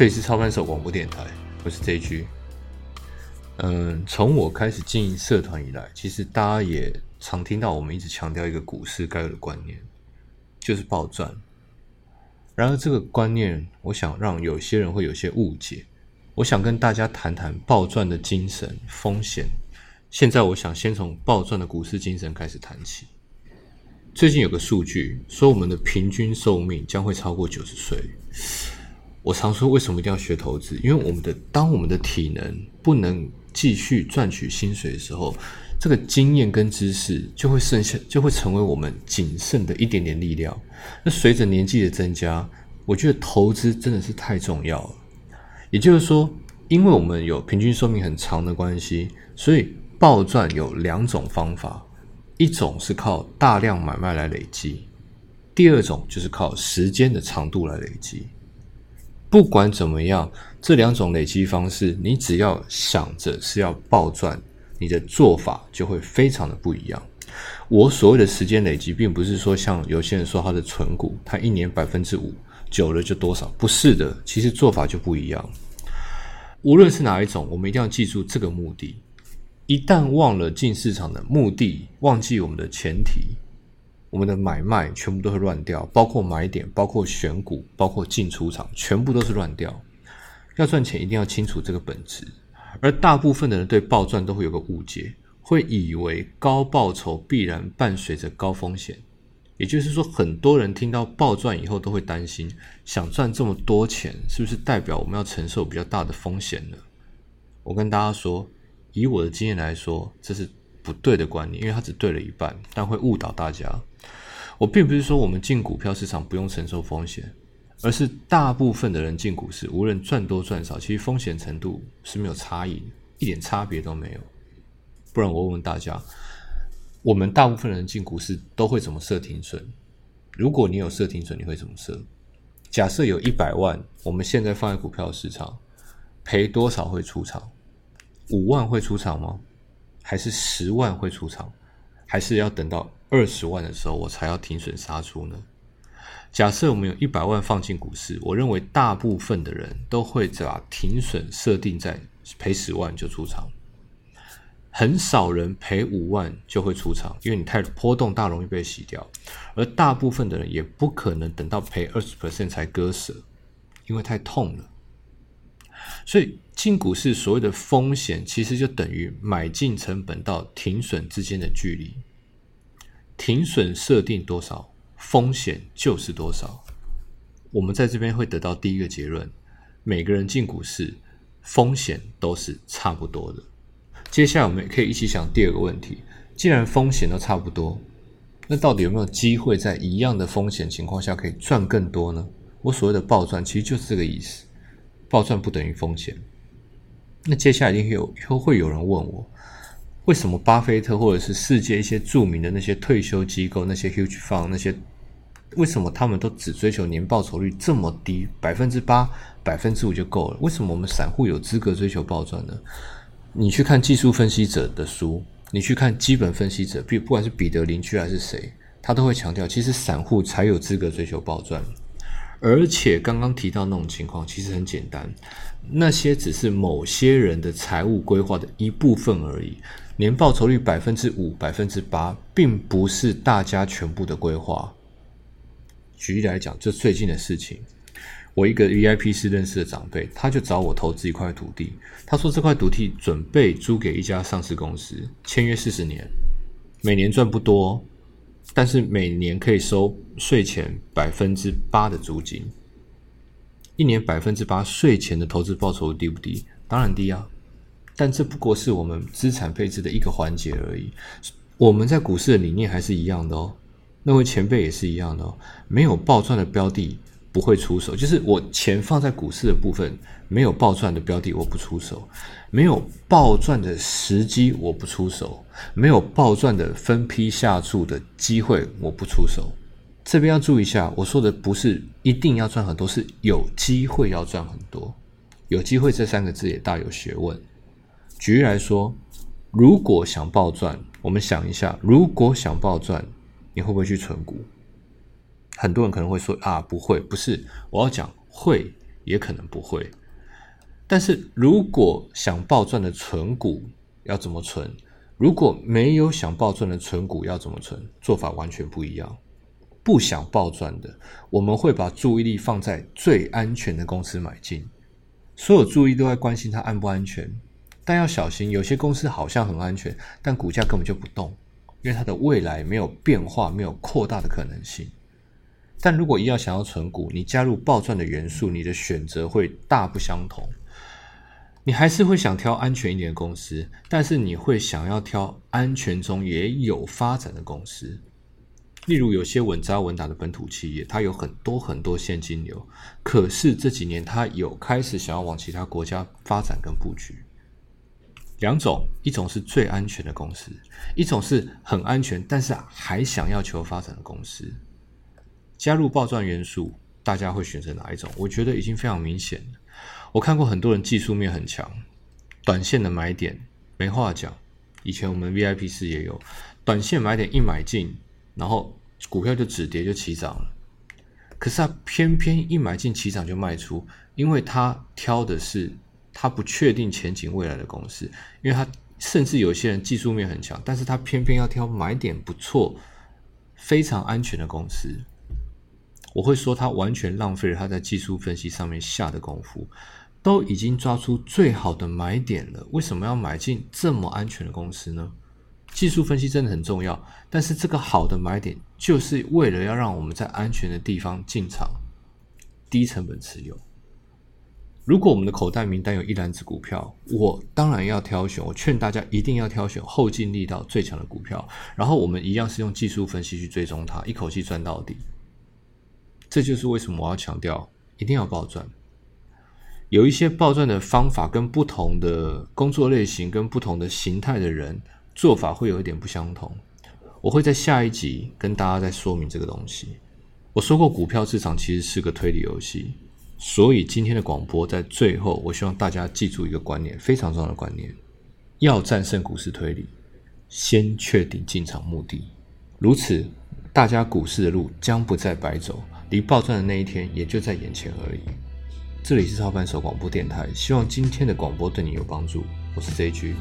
这里是操盘手广播电台，我是 JG。嗯，从我开始经营社团以来，其实大家也常听到我们一直强调一个股市该有的观念，就是暴赚。然而，这个观念，我想让有些人会有些误解。我想跟大家谈谈暴赚的精神、风险。现在，我想先从暴赚的股市精神开始谈起。最近有个数据说，我们的平均寿命将会超过九十岁。我常说，为什么一定要学投资？因为我们的当我们的体能不能继续赚取薪水的时候，这个经验跟知识就会剩下，就会成为我们仅剩的一点点力量。那随着年纪的增加，我觉得投资真的是太重要了。也就是说，因为我们有平均寿命很长的关系，所以暴赚有两种方法。一种是靠大量买卖来累积，第二种就是靠时间的长度来累积。不管怎么样，这两种累积方式，你只要想着是要暴赚，你的做法就会非常的不一样。我所谓的时间累积，并不是说像有些人说他的存股，他一年百分之五，久了就多少，不是的。其实做法就不一样。无论是哪一种，我们一定要记住这个目的。一旦忘了进市场的目的，忘记我们的前提，我们的买卖全部都会乱掉，包括买点，包括选股，包括进出场，全部都是乱掉。要赚钱，一定要清楚这个本质。而大部分的人对暴赚都会有个误解，会以为高报酬必然伴随着高风险。也就是说，很多人听到暴赚以后，都会担心：想赚这么多钱，是不是代表我们要承受比较大的风险呢？我跟大家说。以我的经验来说，这是不对的观念，因为它只对了一半，但会误导大家。我并不是说我们进股票市场不用承受风险，而是大部分的人进股市，无论赚多赚少，其实风险程度是没有差异，一点差别都没有。不然我问问大家，我们大部分人进股市都会怎么设停损？如果你有设停损，你会怎么设？假设有一百万，我们现在放在股票市场，赔多少会出场？五万会出场吗？还是十万会出场？还是要等到二十万的时候我才要停损杀出呢？假设我们有一百万放进股市，我认为大部分的人都会把停损设定在赔十万就出场，很少人赔五万就会出场，因为你太波动大，容易被洗掉。而大部分的人也不可能等到赔二十 percent 才割舍，因为太痛了。所以进股市所谓的风险，其实就等于买进成本到停损之间的距离。停损设定多少，风险就是多少。我们在这边会得到第一个结论：每个人进股市风险都是差不多的。接下来我们可以一起想第二个问题：既然风险都差不多，那到底有没有机会在一样的风险情况下可以赚更多呢？我所谓的暴赚，其实就是这个意思。暴赚不等于风险。那接下来一定有又会有人问我，为什么巴菲特或者是世界一些著名的那些退休机构、那些 huge fund 那些，为什么他们都只追求年报酬率这么低，百分之八、百分之五就够了？为什么我们散户有资格追求暴赚呢？你去看技术分析者的书，你去看基本分析者，比不管是彼得林区还是谁，他都会强调，其实散户才有资格追求暴赚。而且刚刚提到那种情况，其实很简单，那些只是某些人的财务规划的一部分而已。年报酬率百分之五、百分之八，并不是大家全部的规划。举例来讲，就最近的事情，我一个 VIP 是认识的长辈，他就找我投资一块土地，他说这块土地准备租给一家上市公司，签约四十年，每年赚不多。但是每年可以收税前百分之八的租金，一年百分之八税前的投资报酬低不低？当然低啊！但这不过是我们资产配置的一个环节而已。我们在股市的理念还是一样的哦，那位前辈也是一样的哦。没有暴赚的标的不会出手，就是我钱放在股市的部分，没有暴赚的标的我不出手。没有暴赚的时机，我不出手；没有暴赚的分批下注的机会，我不出手。这边要注意一下，我说的不是一定要赚很多，是有机会要赚很多。有机会这三个字也大有学问。举例来说，如果想暴赚，我们想一下，如果想暴赚，你会不会去存股？很多人可能会说啊，不会，不是。我要讲会，也可能不会。但是如果想暴赚的存股要怎么存？如果没有想暴赚的存股要怎么存？做法完全不一样。不想暴赚的，我们会把注意力放在最安全的公司买进，所有注意都在关心它安不安全。但要小心，有些公司好像很安全，但股价根本就不动，因为它的未来没有变化，没有扩大的可能性。但如果一要想要存股，你加入暴赚的元素，你的选择会大不相同。你还是会想挑安全一点的公司，但是你会想要挑安全中也有发展的公司。例如，有些稳扎稳打的本土企业，它有很多很多现金流，可是这几年它有开始想要往其他国家发展跟布局。两种，一种是最安全的公司，一种是很安全但是还想要求发展的公司。加入暴赚元素，大家会选择哪一种？我觉得已经非常明显了。我看过很多人技术面很强，短线的买点没话讲。以前我们 VIP 四也有短线买点，一买进，然后股票就止跌就起涨了。可是他偏偏一买进起涨就卖出，因为他挑的是他不确定前景未来的公司，因为他甚至有些人技术面很强，但是他偏偏要挑买点不错、非常安全的公司。我会说他完全浪费了他在技术分析上面下的功夫，都已经抓出最好的买点了，为什么要买进这么安全的公司呢？技术分析真的很重要，但是这个好的买点就是为了要让我们在安全的地方进场，低成本持有。如果我们的口袋名单有一篮子股票，我当然要挑选。我劝大家一定要挑选后劲力道最强的股票，然后我们一样是用技术分析去追踪它，一口气赚到底。这就是为什么我要强调一定要暴赚。有一些暴赚的方法跟不同的工作类型跟不同的形态的人做法会有一点不相同。我会在下一集跟大家再说明这个东西。我说过，股票市场其实是个推理游戏，所以今天的广播在最后，我希望大家记住一个观念，非常重要的观念：要战胜股市推理，先确定进场目的。如此，大家股市的路将不再白走。离暴赚的那一天也就在眼前而已。这里是操盘手广播电台，希望今天的广播对你有帮助。我是 J G。